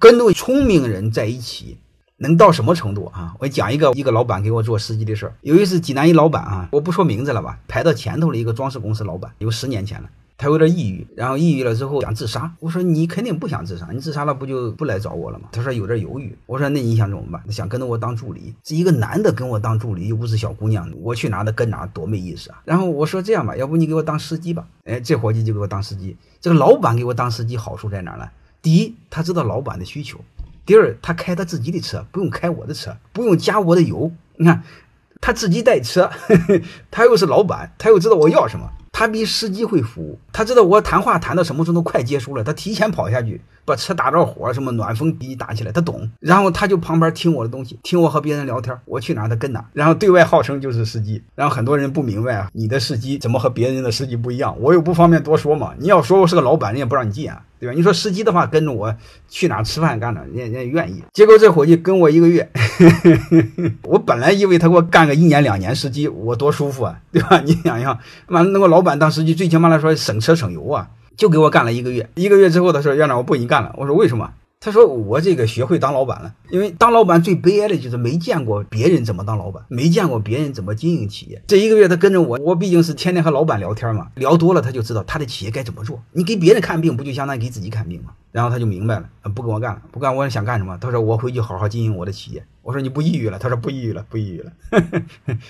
跟着聪明人在一起。能到什么程度啊？我讲一个一个老板给我做司机的事儿。有一次济南一老板啊，我不说名字了吧，排到前头的一个装饰公司老板，有十年前了。他有点抑郁，然后抑郁了之后想自杀。我说你肯定不想自杀，你自杀了不就不来找我了吗？他说有点犹豫。我说那你想怎么办？想跟着我当助理，这一个男的跟我当助理，又不是小姑娘，我去哪的跟哪，多没意思啊。然后我说这样吧，要不你给我当司机吧？哎，这伙计就给我当司机。这个老板给我当司机好处在哪呢？第一，他知道老板的需求。第二，他开他自己的车，不用开我的车，不用加我的油。你看，他自己带车，他又是老板，他又知道我要什么。他比司机会服务，他知道我谈话谈到什么时候都快结束了，他提前跑下去把车打着火，什么暖风机打起来，他懂。然后他就旁边听我的东西，听我和别人聊天，我去哪他跟哪。然后对外号称就是司机，然后很多人不明白啊，你的司机怎么和别人的司机不一样？我又不方便多说嘛。你要说我是个老板，人也不让你进啊。对吧？你说司机的话，跟着我去哪吃饭干哪，人人家愿意。结果这伙计跟我一个月，我本来以为他给我干个一年两年司机，我多舒服啊，对吧？你想想，妈那个老板当司机，最起码来说省车省油啊，就给我干了一个月。一个月之后，他说院长，我不给你干了。我说为什么？他说：“我这个学会当老板了，因为当老板最悲哀的就是没见过别人怎么当老板，没见过别人怎么经营企业。这一个月他跟着我，我毕竟是天天和老板聊天嘛，聊多了他就知道他的企业该怎么做。你给别人看病，不就相当于给自己看病吗？然后他就明白了，不跟我干了，不干我想干什么？他说我回去好好经营我的企业。我说你不抑郁了？他说不抑郁了，不抑郁了。